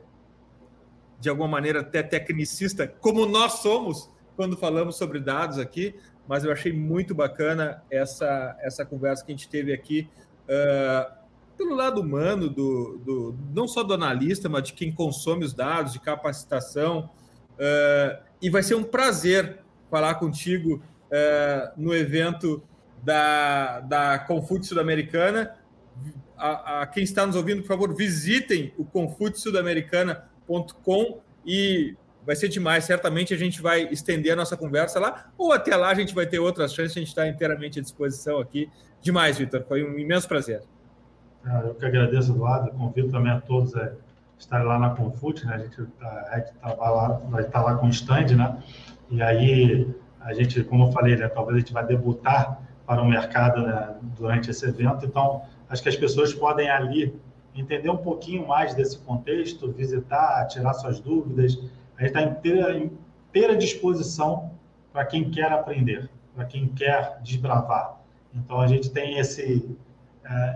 de alguma maneira até tecnicista, como nós somos quando falamos sobre dados aqui, mas eu achei muito bacana essa, essa conversa que a gente teve aqui, uh, pelo lado humano, do, do, não só do analista, mas de quem consome os dados, de capacitação. Uh, e vai ser um prazer falar contigo uh, no evento da, da Confúcio Sudamericana. A, a, quem está nos ouvindo, por favor, visitem o Confúcio Sudamericana com e vai ser demais. Certamente a gente vai estender a nossa conversa lá, ou até lá a gente vai ter outras chances, a gente está inteiramente à disposição aqui. Demais, Vitor, foi um imenso prazer. Eu que agradeço, Eduardo, convido também a todos a estarem lá na Confute, né? A gente tá, lá, vai estar lá com o stand, né? E aí a gente, como eu falei, né, talvez a gente vai debutar para o mercado né, durante esse evento, então acho que as pessoas podem ali entender um pouquinho mais desse contexto, visitar, tirar suas dúvidas. A gente está inteira, inteira disposição para quem quer aprender, para quem quer desbravar. Então, a gente tem esse,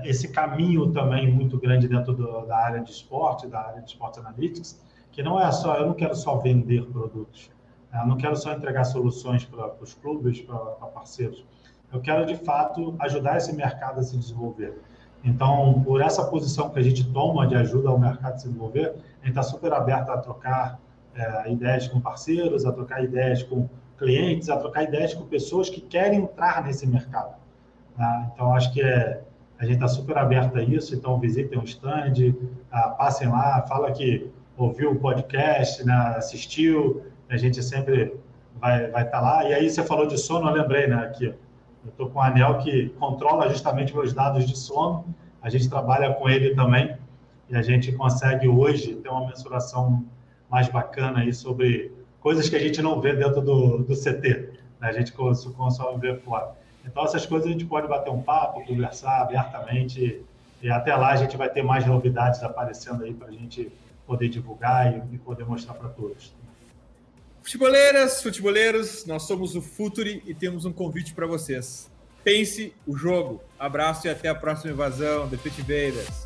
esse caminho também muito grande dentro do, da área de esporte, da área de Sport Analytics, que não é só, eu não quero só vender produtos, né? eu não quero só entregar soluções para os clubes, para parceiros. Eu quero, de fato, ajudar esse mercado a se desenvolver. Então, por essa posição que a gente toma de ajuda ao mercado a se desenvolver, a gente está super aberto a trocar é, ideias com parceiros, a trocar ideias com clientes, a trocar ideias com pessoas que querem entrar nesse mercado. Né? Então, acho que é, a gente está super aberto a isso. Então, visitem o stand, ah, passem lá, fala que ouviu o podcast, né, assistiu, a gente sempre vai estar vai tá lá. E aí, você falou de sono, eu lembrei, né, aqui, eu estou com um anel que controla justamente meus dados de sono. A gente trabalha com ele também e a gente consegue hoje ter uma mensuração mais bacana aí sobre coisas que a gente não vê dentro do, do CT. Né? A gente consegue ver fora. Então, essas coisas a gente pode bater um papo, conversar abertamente e até lá a gente vai ter mais novidades aparecendo aí para a gente poder divulgar e, poder mostrar para todos. Futeboleiras, futeboleiros, nós somos o Futuri e temos um convite para vocês. Pense o jogo. Abraço e até a próxima invasão. The